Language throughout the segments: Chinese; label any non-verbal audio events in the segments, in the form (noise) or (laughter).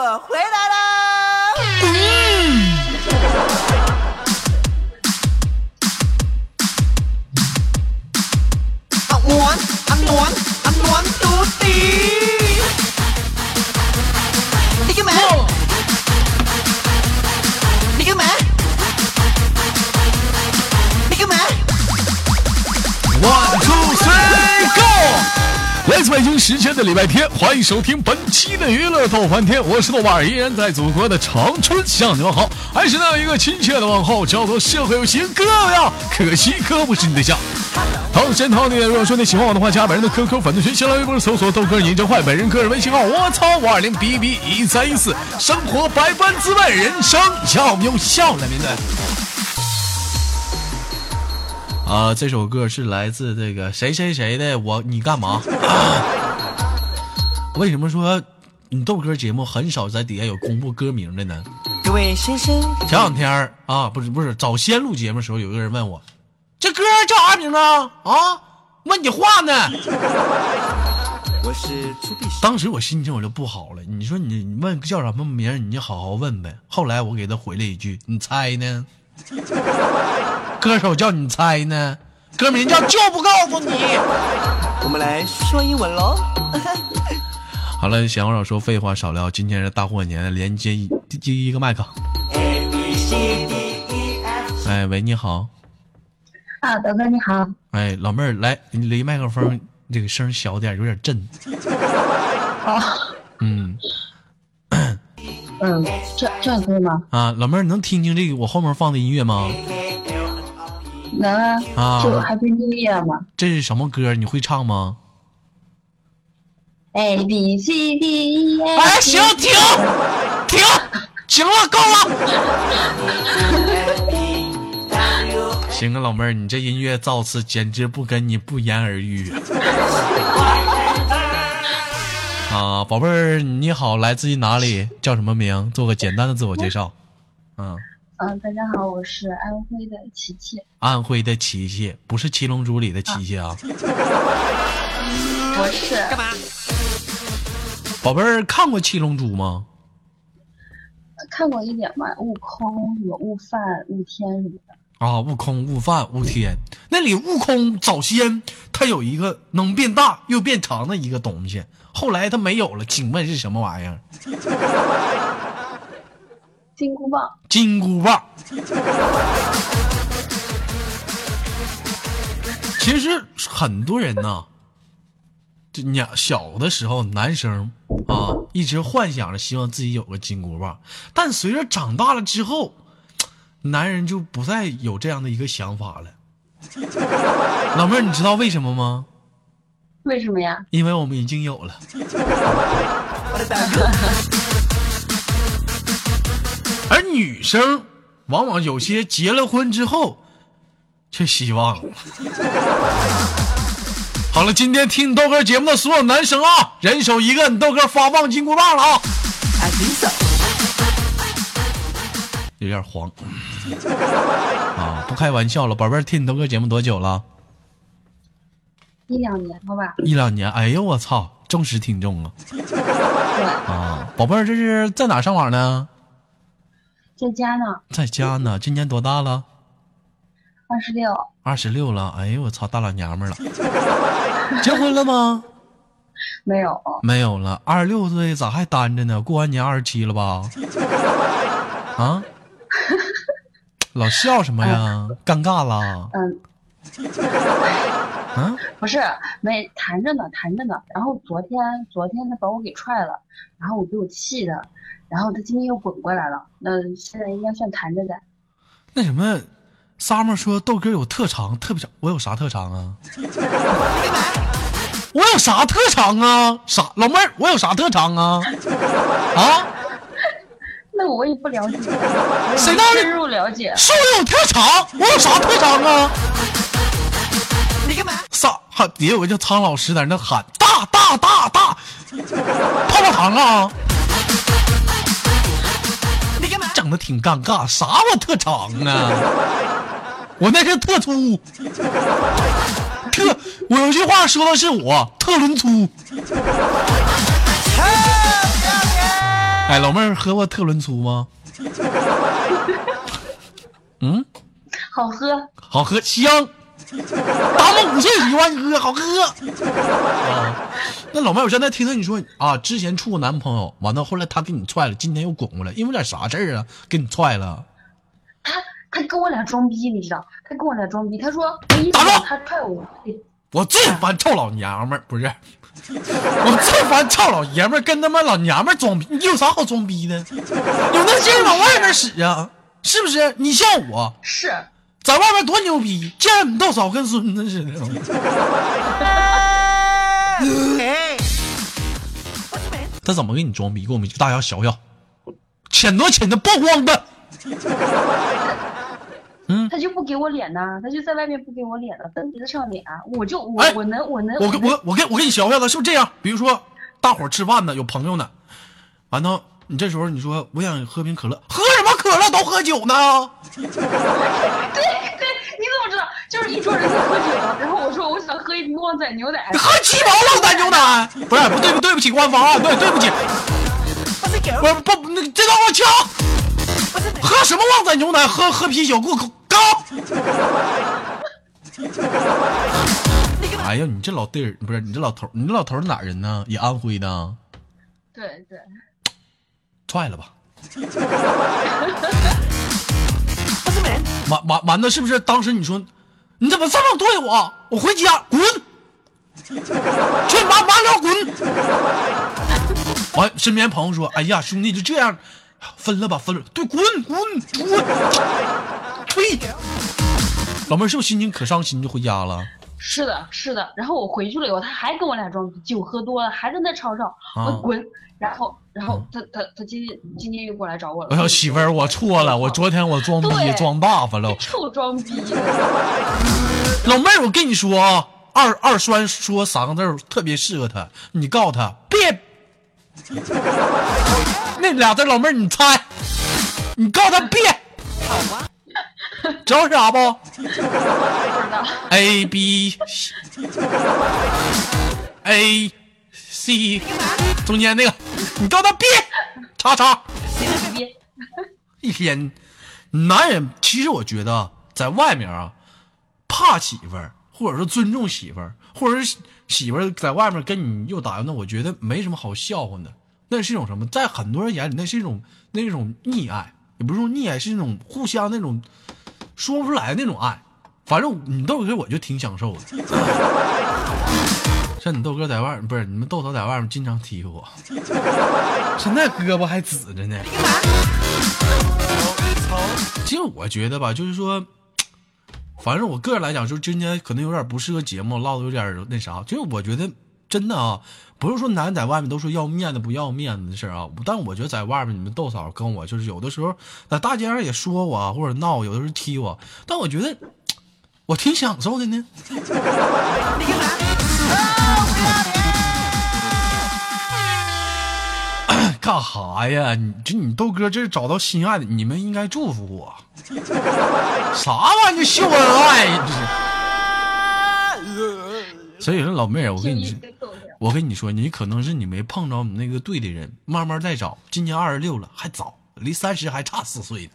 我回来了！时间的礼拜天，欢迎收听本期的娱乐逗翻天，我是豆瓣儿，依然在祖国的长春向你们好，还是那样一个亲切的问候，叫做社会有型哥呀，可惜哥不是你对象。同时，同你如果说你喜欢我的话，加本人的 QQ 粉丝群，新浪微博搜索豆哥你真坏，本人个人微信号我操五二零 B B 一三一四，生活百般滋味，人生要用笑来面对。啊，这首歌是来自这个谁谁谁的我你干嘛？为什么说你豆哥节目很少在底下有公布歌名的呢？各位先生，前两天啊，不是不是，早先录节目的时候，有个人问我，这歌叫啥名啊？啊，问你话呢。我是当时我心情我就不好了。你说你问叫什么名，你就好好问呗。后来我给他回了一句，你猜呢？歌手叫你猜呢？歌名叫就不告诉你。我们来说英文喽。(laughs) 好了，闲话少说，废话少聊。今天是大过年，连接一第一个麦克。E 哎，喂，你好。啊，德哥你好，哎，老妹儿，来，你离麦克风这个声小点，有点震。好，嗯嗯，这这样可以吗？啊，老妹儿，能听清这个我后面放的音乐吗？能啊，啊就 Happy New Year 嘛这是什么歌？你会唱吗？，A B C D E 哎，行，停，停，行了，够了。行啊，老妹儿，你这音乐造次简直不跟你不言而喻啊！宝贝儿，你好，来自于哪里？叫什么名？做个简单的自我介绍。嗯，嗯，大家好，我是安徽的琪琪，安徽的琪琪，不是《七龙珠》里的琪琪啊。不是，干嘛？宝贝儿，看过《七龙珠》吗？看过一点吧，悟空、有悟饭、悟天什么的，啊，悟空、悟饭、悟天，那里悟空早先他有一个能变大又变长的一个东西，后来他没有了，请问是什么玩意儿？金箍棒，金箍棒。其实很多人呢，就你小的时候男生啊，一直幻想着希望自己有个金箍棒，但随着长大了之后，男人就不再有这样的一个想法了。老妹儿，你知道为什么吗？为什么呀？因为我们已经有了。(laughs) 而女生往往有些结了婚之后，却希望。好了，今天听你豆哥节目的所有男生啊，人手一个，你豆哥发放金箍棒了啊。有点黄啊，不开玩笑了，宝贝儿，听你豆哥节目多久了？一两年了吧？一两年。哎呦我操，忠实听众啊！啊，宝贝儿，这是在哪上网呢？在家呢，在家呢。今年多大了？二十六，二十六了。哎呦我操，大老娘们儿了。(laughs) 结婚了吗？没有，没有了，二十六岁咋还单着呢？过完年二十七了吧？(laughs) 啊？老笑什么呀？尴尬了？嗯，啊？不是，没谈着呢，谈着呢。然后昨天，昨天他把我给踹了，然后我给我气的，然后他今天又滚过来了。那现在应该算谈着的。那什么，summer 说豆哥有特长，特别长。我有啥特长啊？(laughs) 我有啥特长啊？啥老妹儿，我有啥特长啊？啊？(laughs) 那我也不了解，(laughs) 谁让你深入了解？说我有特长？我有啥特长啊？你干嘛？啥？哈底下有个叫苍老师在那喊大大大大，泡泡糖啊！整的挺尴尬，啥我特长啊？我那是特粗，特我有句话说的是我特仑粗。哎，老妹儿喝过特仑苏吗？嗯，好喝，好喝香，大梦五岁喜欢哥，好哥。啊，那老妹儿，我现在听到你说啊，之前处过男朋友，完了后来他给你踹了，今天又滚过来，因为点啥事儿啊？给你踹了？他他跟我俩装逼，你知道？他跟我俩装逼，他说我一打住他踹我，哎我最烦臭老娘们儿，不是，我最烦臭老爷们儿跟他妈老娘们儿装逼，你有啥好装逼的？有那劲儿往外面使啊，是不是？你像我是在外面多牛逼，见你豆嫂跟孙子似的。他怎么给你装逼？给我们大家学学，浅多浅的曝光的。嗯他就不给我脸呐，他就在外面不给我脸了，蹬鼻子上脸，我就我、哎我能我能我跟我我给我给你学学子，是不是这样？比如说，大伙吃饭呢，有朋友呢，完了，你这时候你说我想喝瓶可乐，喝什么可乐？都喝酒呢。对对，你怎么知道？就是一桌人在喝酒，然后我说我想喝一瓶旺仔牛奶，喝鸡毛旺仔牛奶？不是，不对不对不起，官方啊，对对不起，不是不不那个这段我掐。喝什么旺仔牛奶？喝喝啤酒，给我高。(laughs) 哎呀，你这老弟儿不是你这老头儿，你这老头儿哪人呢？也安徽的，对对，踹了吧。(laughs) 完完完的，是不是？当时你说你怎么这么对我？我回家滚，(laughs) 去完完了滚！完，身边朋友说：“哎呀，兄弟就这样，分了吧，分了。对，滚滚滚，退。老妹儿是不是心情可伤心就回家了？是的是的。然后我回去了以后，他还跟我俩装逼，酒喝多了还在那吵吵，啊我滚。然后然后他他他今天今天又过来找我了，我说，媳妇儿，我错了，我昨天我装逼对装大发了。臭装逼。老妹儿，我跟你说啊，二二栓说三个字特别适合他，你告诉他别。(laughs) 那俩字，老妹儿你猜，你告诉他别。(laughs) 知道是啥不不知道。？A (laughs) B A (laughs) C 中间那个，你告诉他别，叉叉。别一天，男人其实我觉得在外面啊，怕媳妇儿，或者说尊重媳妇儿，或者是媳妇儿在外面跟你又打又闹，我觉得没什么好笑话的。那是一种什么？在很多人眼里，那是一种那种溺爱，也不是说溺爱，是那种互相那种说不出来那种爱。反正你豆哥我就挺享受的。(laughs) 像你豆哥在外面，不是你们豆嫂在外面经常踢我，现在胳膊还紫着呢。其实我觉得吧，就是说，反正我个人来讲，就是今天可能有点不适合节目，唠的有点那啥。就是我觉得真的啊，不是说男人在外面都说要面子不要面子的事儿啊，但我觉得在外面你们豆嫂跟我就是有的时候在大街上也说我或者闹，有的时候踢我，但我觉得我挺享受的呢。干啥呀？你这你豆哥这是找到心爱的，你们应该祝福我。啥玩意儿秀恩爱？这是。所以说，老妹儿，我跟你说，我跟你说，你可能是你没碰着你那个对的人，慢慢再找。今年二十六了，还早，离三十还差四岁呢。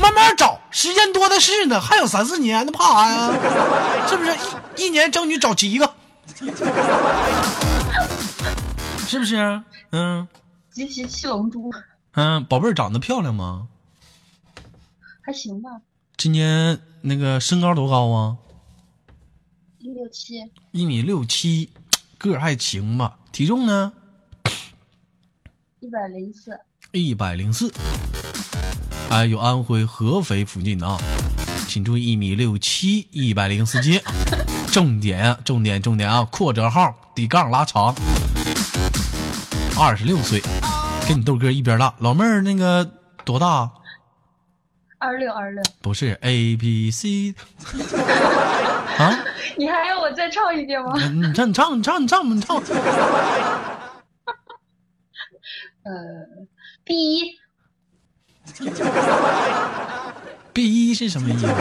慢慢找，时间多的是呢，还有三四年那，怕啥呀？是不是？一一年争取找七个，是不是？嗯集齐七龙珠，嗯，宝贝儿长得漂亮吗？还行吧，今年那个身高多高啊？七，一米六七，(tsk) 个儿还行吧。体重呢？一百零四，一百零四。哎，有安徽合肥附近的啊，请注意一米六七，一百零四斤。(laughs) 重点啊，重点，重点啊！扩折号底杠拉长，二十六岁，跟你豆哥一边大。老妹儿那个多大？二十六二十六。不是 A B C (laughs) 啊？你还要我再唱一遍吗？你唱，你唱，你唱，你唱，你唱。(laughs) 呃，B 一 B 一是什么意思？(laughs)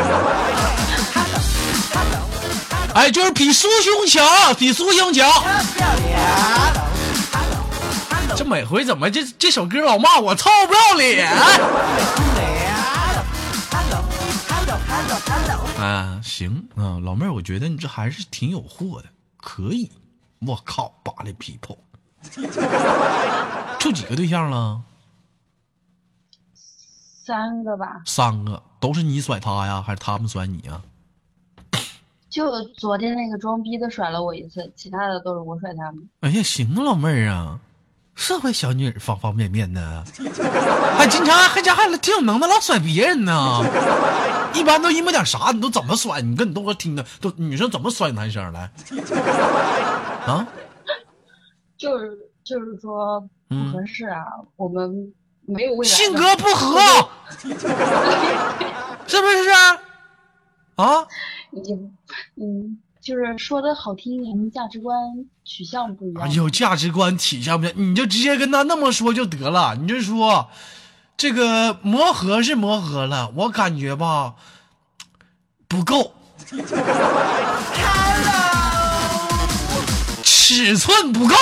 哎，就是比苏胸强，比苏胸强。这每回怎么这这首歌老骂我臭不要脸？啊，行啊，老妹儿，我觉得你这还是挺有货的，可以。我靠，巴黎 people，处几个对象了？三个吧，三个，都是你甩他呀，还是他们甩你呀？(coughs) 就昨天那个装逼的甩了我一次，其他的都是我甩他们。哎呀，行啊，老妹儿啊，社会小女人方方面面的，还经常还家还挺有能耐，老甩别人呢。一般都因为点啥，你都怎么甩？你跟你豆哥听的，都女生怎么甩男生来？啊？就是就是说不嗯合适啊，我们没有未来。性格不合，(laughs) 是不是啊？啊？也嗯，就是说的好听一点，我们价值观取向不一样。哎呦，价值观体现不一样，你就直接跟他那么说就得了。你就说，这个磨合是磨合了，我感觉吧不够，尺寸不够。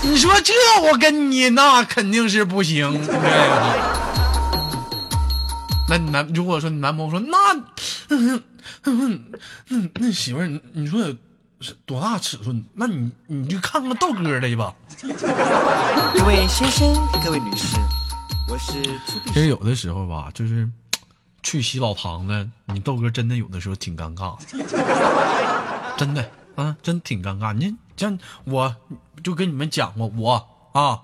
你说这我跟你那肯定是不行，(laughs) 那你男如果说你男朋友说那，嗯嗯嗯那媳妇儿，你你说有是多大尺寸？那你你就看看豆哥的吧。(laughs) 各位先生，各位女士，我是其实有的时候吧，就是去洗澡堂子，你豆哥真的有的时候挺尴尬，真的啊，真挺尴尬。你像我就跟你们讲过，我啊，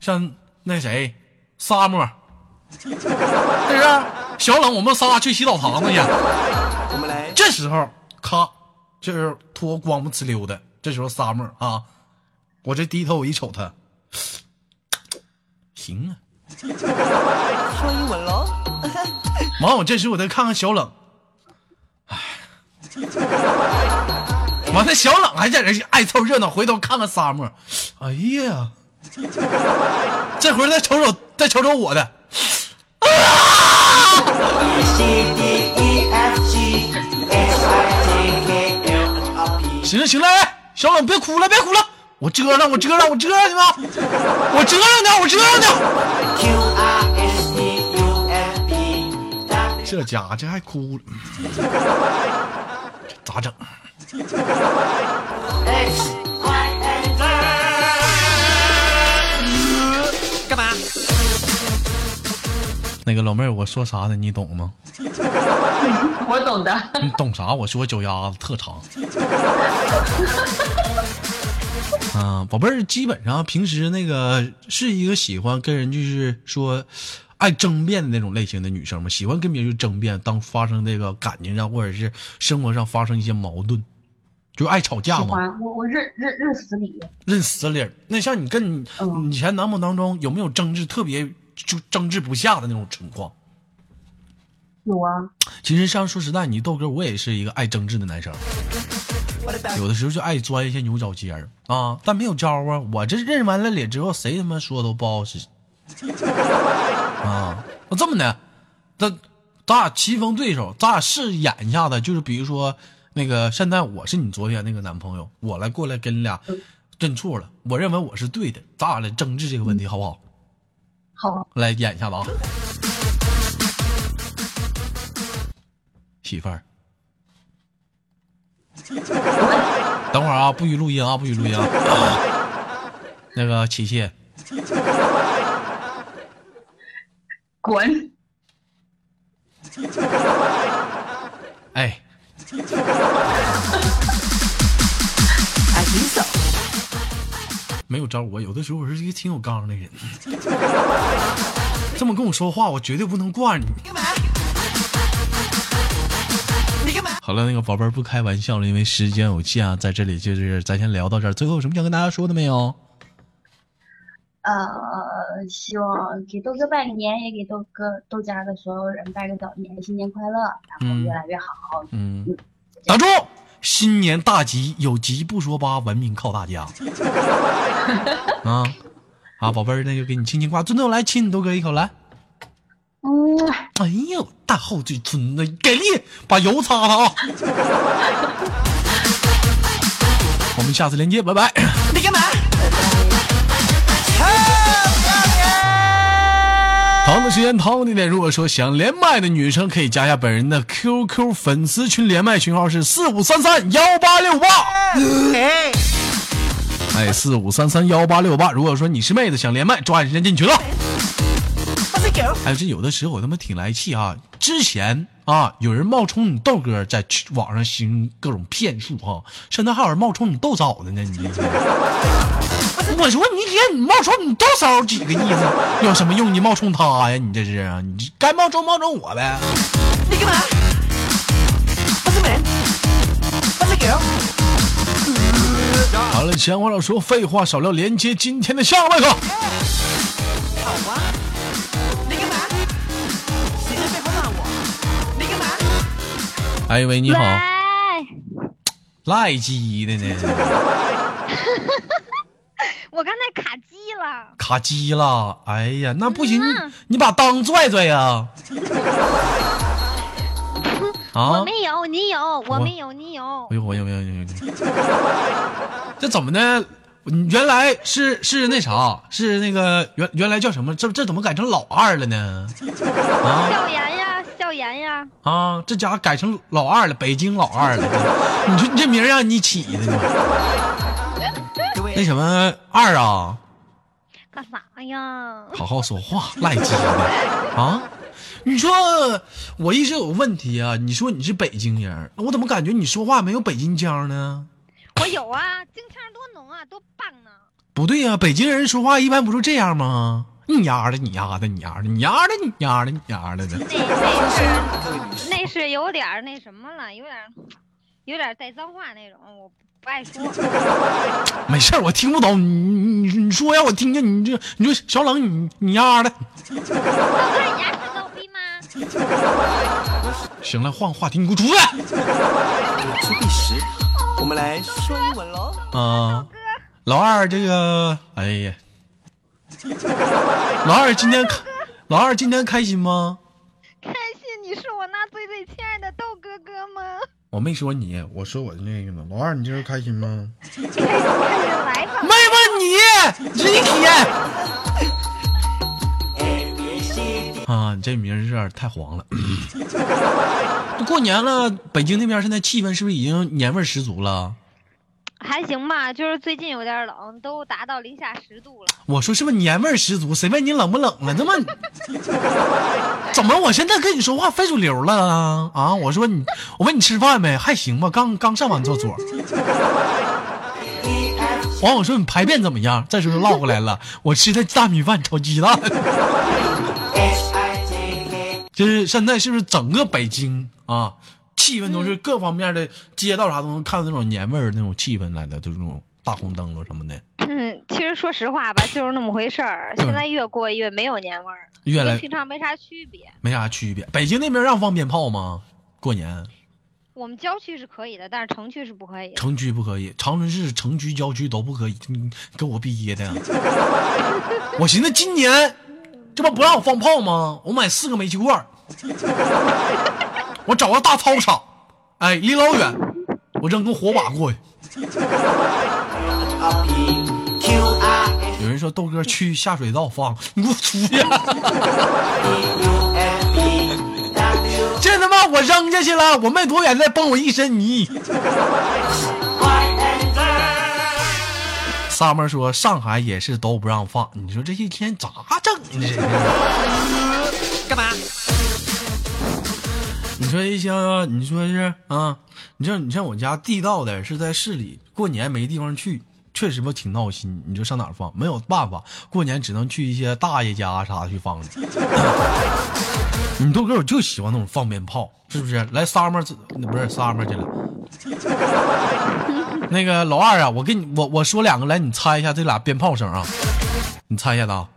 像那谁沙漠，(laughs) 是不是？小冷，我们仨去洗澡堂子去，这时候咔，就是脱光不呲溜的，这时候沙漠啊，我这低头我一瞅他，(sniffs) 行啊。说英文喽。(laughs) 完，我这时候我再看看小冷，哎，完了，小冷还在这爱凑热闹，回头看看沙漠，哎呀，这回再瞅瞅，再瞅瞅我的，C D E F G H I J K L M N P 行了行了，哎，小冷别哭了，别哭了，我遮上，我遮上，我遮上去吧，我遮上点，我遮上点，Q R S T U F P 这家伙这还哭了，这咋整？那个老妹儿，我说啥呢？你懂吗？(laughs) 我懂的。你懂啥？我说脚丫子特长。(laughs) 啊，宝贝儿，基本上平时那个是一个喜欢跟人就是说爱争辩的那种类型的女生吗？喜欢跟别人争辩，当发生这个感情上或者是生活上发生一些矛盾，就爱吵架吗？我，我认认认死理。认死理儿。那像你跟你嗯以前男朋友当中有没有争执特别就争执不下的那种情况？有啊，其实像说实在，你豆哥我也是一个爱争执的男生，有的时候就爱钻一些牛角尖儿啊，但没有招啊。我这认完了脸之后，谁他妈说都不好使啊。那这么的，咱咱俩棋逢对手，咱俩试演一下子，就是比如说那个现在我是你昨天那个男朋友，我来过来跟你俩认错了，我认为我是对的，咱俩来争执这个问题好不好？好，来演一下子啊，媳妇儿。等会儿啊，不许录音啊，不许录音啊。那个琪琪，滚！哎，I think so。没有招我，有的时候我是一个挺有刚的人。(laughs) 这么跟我说话，我绝对不能惯你。干嘛？你干嘛？好了，那个宝贝儿不开玩笑了，因为时间有限啊，在这里就是咱先聊到这儿。最后有什么想跟大家说的没有？呃，希望给豆哥拜个年，也给豆哥豆家的所有人拜个早年，新年快乐，然后嗯越来越好。嗯，打住！新年大吉，有吉不说八，文明靠大家。(laughs) 啊啊，宝贝儿，那就给你亲亲挂，尊重来亲你都哥一口来。嗯，哎呦，大厚嘴唇子，给力！把油擦了啊！(laughs) 我们下次连接，拜拜。你干嘛？同的时间，同样的地点。如果说想连麦的女生，可以加一下本人的 QQ 粉丝群，连麦群号是四五三三幺八六八。哎，哎，四五三三幺八六八。如果说你是妹子，想连麦，抓紧时间进群了。我是有的时候我他妈挺来气啊！之前啊，有人冒充你豆哥在网上行各种骗术哈、现在还有人冒充你豆嫂的呢。你我说你姐，你冒充你豆嫂几个意思？有什么用？你冒充他呀？你这是啊？你该冒充冒充我呗？你干嘛？好了，闲话少说，废话少聊，连接今天的下麦克。好啊。哎喂，你好，喂，赖鸡的呢？(laughs) 我刚才卡机了。卡机了？哎呀，那不行，嗯你把裆拽拽呀！(laughs) 啊我！没有，你有；我我没有，你有哎。呦，我有没有有有有？这怎么的？原来是是那啥，是那个原原来叫什么？这这怎么改成老二了呢？啊 (laughs) 呀，笑颜呀，啊！这家伙改成老二了，北京老二了。你说你这名让你起的呢？那什么二啊？干啥呀？好好说话，赖鸡的啊！你说我一直有问题啊！你说你是北京人，我怎么感觉你说话没有北京腔呢？我有啊，京腔多浓啊，多棒啊！不对呀、北京人说话一般不就这样吗？你丫的，你丫的，你丫的，你丫的，你丫的，你丫的的。那那是那是有点儿那什么了，有点儿有点儿带脏话那种，我不爱说。没事儿我听不懂。你你你说呀，我听见你这，你说小冷，你你丫的。行了，换话题，你给我出去。出必实。我们来说英文喽。啊，老二这个，哎呀，(laughs) 老二今天开，老二今天开心吗？开心，你是我那最最亲爱的豆哥哥吗？我没说你，我说我的那个呢。老二，你今儿开心吗？开心，开心，来吧没。问你，你一天。A B C D。啊，你这名儿有点太黄了。(clears throat) 过年了，北京那边现在气氛是不是已经年味儿十足了？还行吧，就是最近有点冷，都达到零下十度了。我说是不是年味十足？谁问你冷不冷了？那么怎么我现在跟你说话非主流了啊？我说你，我问你吃饭没？还行吧，刚刚上完厕所。完，我说你排便怎么样？这时候唠过来了，我吃的大米饭炒鸡蛋。(laughs) 就是现在是不是整个北京啊，气氛都是各方面的街道啥都能看到那种年味儿那种气氛来的，就是那种大红灯笼什么的，嗯，其实说实话吧，就是那么回事儿。嗯现在越过越没有年味儿，越来跟平常没啥区别。没啥区别。北京那边让放鞭炮吗？过年我们郊区是可以的，但是城区是不可以。城区不可以，长春市城区、郊区都不可以。你给我憋的！(laughs) 我寻思今年这不不让我放炮吗？我买四个煤气罐儿，我找个大操场，哎，离老远，我扔个火把过去。有人说豆哥去下水道放，你给我出去！这他妈我扔下去了，我没多远再崩我一身泥。Y and Z。三妹说上海也是都不让放，你说这一天咋整呢？干嘛？你说一像你说是啊？你像你像我家地道的是在市里，过年没地方去，确实不挺闹心。你说上哪儿放？没有办法，过年只能去一些大爷家啥的去放去。(laughs) 你豆哥我就喜欢那种放鞭炮，是不是？来，summer 不是 summer 去了。(laughs) 那个老二啊，我跟你我我说两个来，你猜一下这俩鞭炮声啊，你猜一下子啊，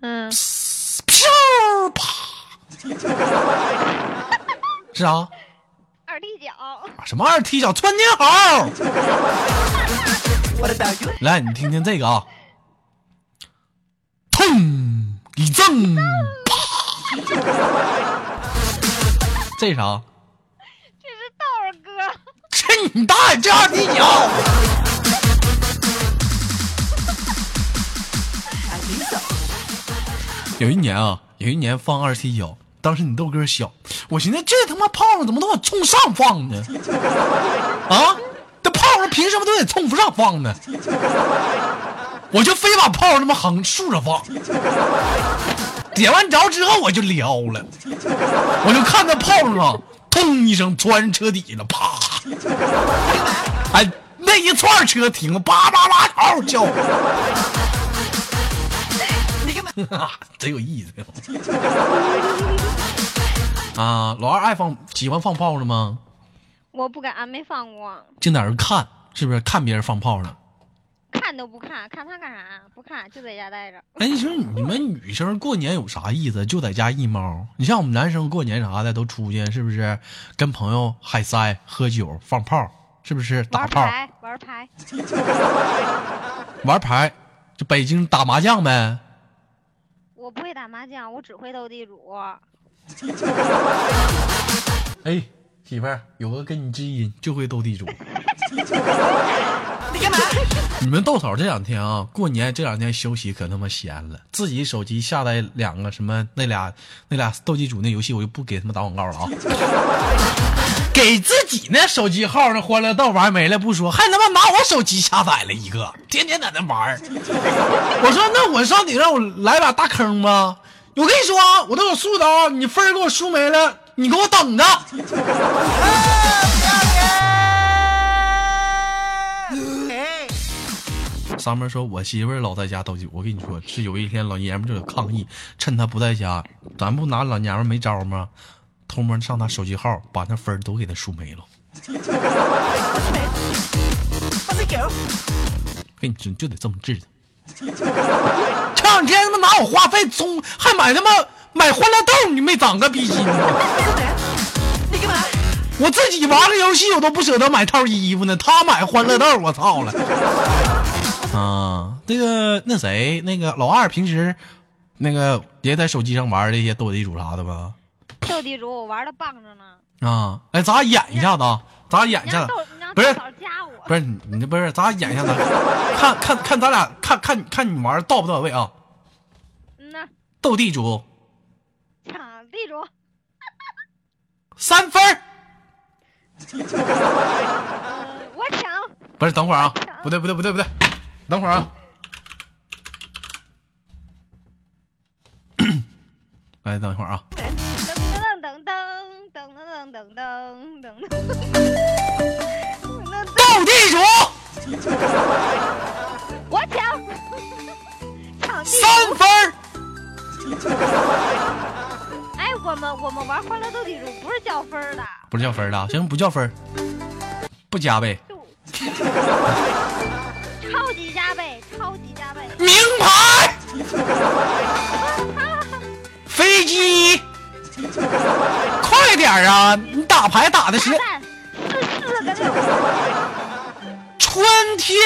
嗯，飘啪，是啥二踢脚。什么二踢脚？穿天猴来你听听这个啊。砰一正这啥？这是道哥。去你大爷这二踢脚。有一年啊有一年放二踢脚当时你豆哥小，我寻思这他妈炮仗怎么都往冲上放呢？啊，这炮仗凭什么都得冲不上放呢？我就非把炮仗他妈横竖着放，点完着之后我就撩了，我就看那炮仗啊，咚一声钻车底了，啪！哎，那一串车停了，叭叭叭嗷叫，(laughs) 真有意思 (laughs) 啊！老二爱放喜欢放炮仗吗？我不敢，没放过，净在那看，是不是看别人放炮仗？看都不看，看他干啥？不看，就在家待着。哎，你说你们女生过年有啥意思？就在家一猫。你像我们男生过年啥的都出去，是不是？跟朋友嗨塞、喝酒、放炮，是不是？打炮、玩牌，玩牌，玩牌，就北京打麻将呗。我不会打麻将，我只会斗地主。(laughs) 哎，媳妇儿，有个跟你知音，就会斗地主。(laughs) 你干嘛？(laughs) 你们豆嫂这两天啊，过年这两天休息可他妈闲了，自己手机下载两个什么那俩那俩斗地主那游戏，我就不给他们打广告了啊。(laughs) 给自己那手机号那欢乐豆玩没了不说，还他妈拿我手机下载了一个，天天在那玩我说那我上你让我来把大坑吗？我跟你说啊，我都有数的啊，你分给我输没了，你给我等着。哎，(laughs) 上面说我媳妇儿老在家斗鸡，我跟你说是有一天老爷们就有抗议，趁他不在家，咱不拿老娘们没招吗？偷摸上他手机号，把那分儿都给他输没了。(laughs) 给。你说就得这么治他。前两天他妈拿我话费充，还买他妈买欢乐豆，你没长个逼心吗？你干嘛？我自己玩个游戏我都不舍得买套衣服呢，他买欢乐豆，我操了！啊，那个那谁，那个老二平时那个也在手机上玩这些斗地主啥的吧？斗地主我玩的棒着呢。啊，哎，咱俩演一下子啊，咱俩演一下不是加我。不是你你这不是，咱俩演一下子，(laughs) 看看看咱俩看看看你玩到不到位啊？嗯呐，斗地主。抢地主，三分儿。呃，(laughs) 我抢。不是，等会儿啊，不对不对不对不对，等会儿啊。(coughs) 来，等一会儿啊。噔噔噔噔噔噔噔噔噔噔。斗地主我抢。(laughs) 三分儿哎，我们我们玩欢乐斗地主不是较分儿的，不是叫分儿的，行不叫分儿，不加呗。名牌。飞机。快点啊你打牌打的是春天。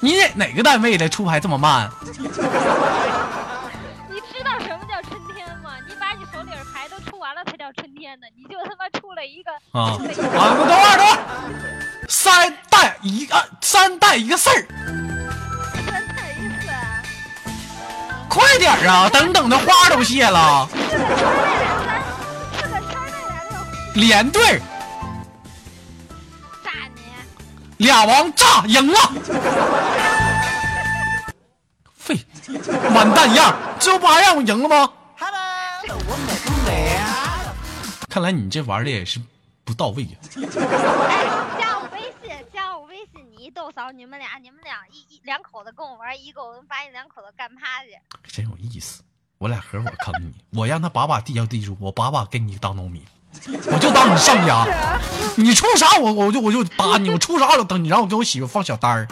你哪哪个单位的出牌这么慢？你知道什么叫春天吗？你把你手里的牌都出完了才叫春天呢你就他妈出了一个啊。俺们都二十三一个三代一个四儿。快点啊！等等，的花都谢了。连队炸你！俩王炸赢了。废，完蛋样！这不还让我赢了吗？看来你这玩的也是不到位呀、豆嫂，你们俩，你们俩一一两口子跟我玩一个，我能把你两口子干趴下。真有意思。我俩合伙坑你，我让他把把地叫地主，我把把给你当农民，我就当你上家，你出啥我我就我就打你，我出啥我就等你，然后我给我媳妇放小单儿。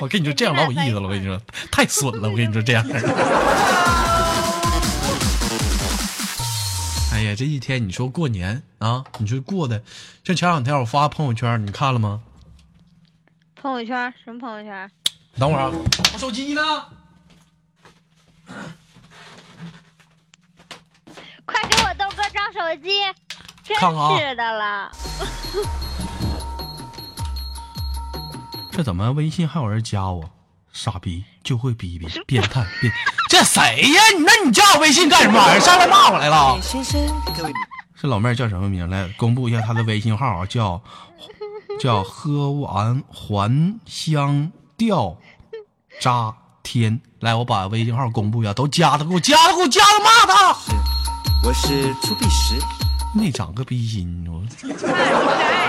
我跟你说这样老有意思了，我跟你说太损了，我跟你说这样。(laughs) 哎呀，这一天你说过年啊，你说过的，像前两天我发朋友圈，你看了吗？朋友圈什么朋友圈？等会儿啊，我手机呢？(laughs) 快给我豆哥找手机，真看看啊是的了。(laughs) 这怎么微信还有人加我？傻逼就会逼逼，变态变，这谁呀？你那你加我微信干什么玩意儿？上来骂我来了？这老妹儿叫什么名？来公布一下她的微信号啊，叫叫喝完还香吊扎天。来，我把微信号公布一下，都加他，给我加他，给我加他，骂他。我是朱碧石，没长个逼心，我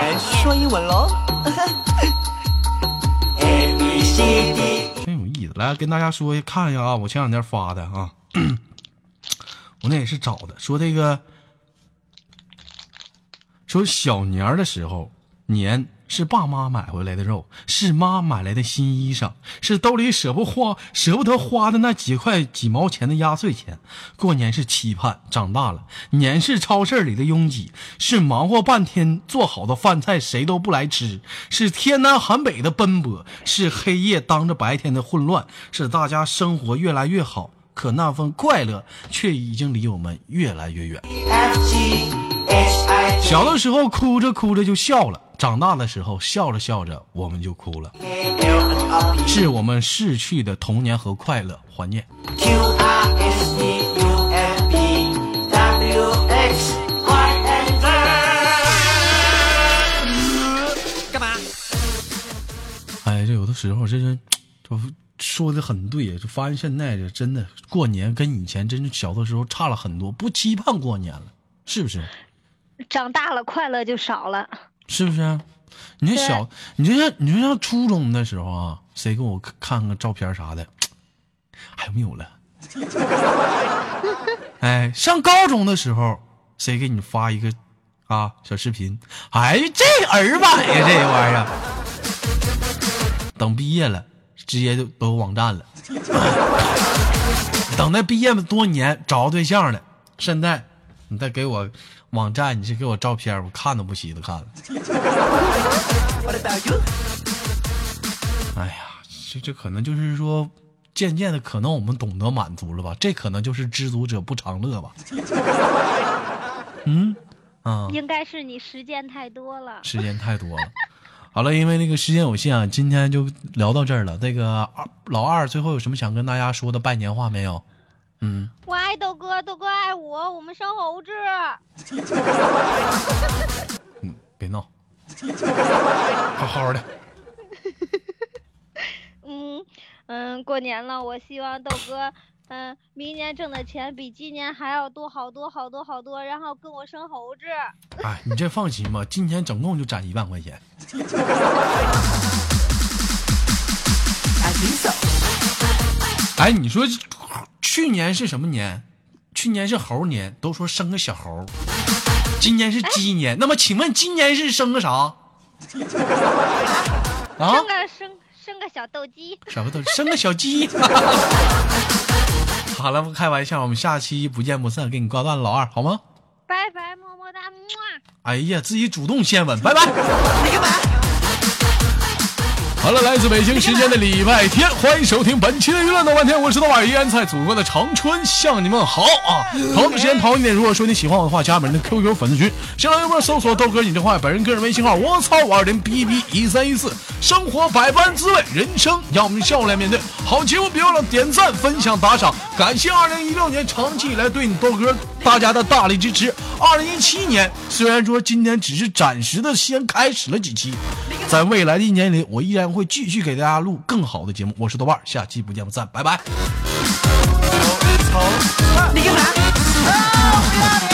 来说英文喽。(laughs) A B C D，真有意思。来跟大家说看一下啊，我前两天发的啊，(clears throat) 我那也是找的，说这个说小年儿的时候，年是爸妈买回来的肉，是妈买来的新衣裳，是兜里舍不花舍不得花的那几块几毛钱的压岁钱。过年是期盼，长大了，年是超市里的拥挤，是忙活半天做好的饭菜谁都不来吃，是天南海北的奔波，是黑夜当着白天的混乱，是大家生活越来越好，可那份快乐却已经离我们越来越远。小的时候哭着哭着就笑了，长大的时候笑着笑着我们就哭了是我们逝去的童年和快乐怀念。Q R S T U F B W X Y and Z。干嘛？哎，这有的时候这是，就说的很对，就发现现在这真的过年跟以前真是小的时候差了很多，不期盼过年了，是不是？长大了快乐就少了。是不是？你这小，你就像你就像初中的时候啊，谁给我看看个照片啥的，(tsk) 还有没有了？(laughs) 哎，上高中的时候，谁给你发一个啊小视频？哎，这儿版呀，这玩意儿。等毕业了，直接就都有网站了。(laughs) 等那毕业多年找个对象了，现在你再给我网站，你是给我照片，我看都不稀得看了。哎呀，这这可能就是说，渐渐的，可能我们懂得满足了吧？这可能就是知足者不常乐吧？嗯，啊，应该是你时间太多了。时间太多了。好了，因为那个时间有限啊，今天就聊到这儿了。那个二老二最后有什么想跟大家说的拜年话没有？嗯，我爱豆哥，豆哥爱我，我们生猴子。嗯，别闹，好好的。(laughs) 嗯嗯，过年了，我希望豆哥，嗯，明年挣的钱比今年还要多好多好多好多，然后跟我生猴子。哎，你这放心吧，今年总共就攒一万块钱。I think so。哎，你说去年是什么年？去年是猴年，都说生个小猴。今年是鸡年，那么请问今年是生个啥？啊生，个生生个小斗鸡。什么斗生个小鸡。(laughs) 好了，不开玩笑，我们下期不见不散，给你挂断了，老二好吗？拜拜，么么哒，么。哎呀，自己主动先吻，拜拜。你干嘛？好了，来自北京时间的礼拜天，欢迎收听本期的娱乐豆瓣天，我是豆瓣，依然在祖国的长春向你们好啊！同时间同一点，如果说你喜欢我的话，加本人的 QQ 粉丝群，新浪微博搜索豆哥你这话，本人个人微信号我操五二零 B B 一三一四，生活百般滋味，人生要我们笑来面对。好节目别忘了点赞、分享、打赏，感谢二零一六年长期以来对你豆哥大家的大力支持。二零一七年虽然说今天只是暂时的先开始了几期，在未来的一年里，我依然会继续给大家录更好的节目。我是豆瓣下期不见不散拜拜。你干嘛？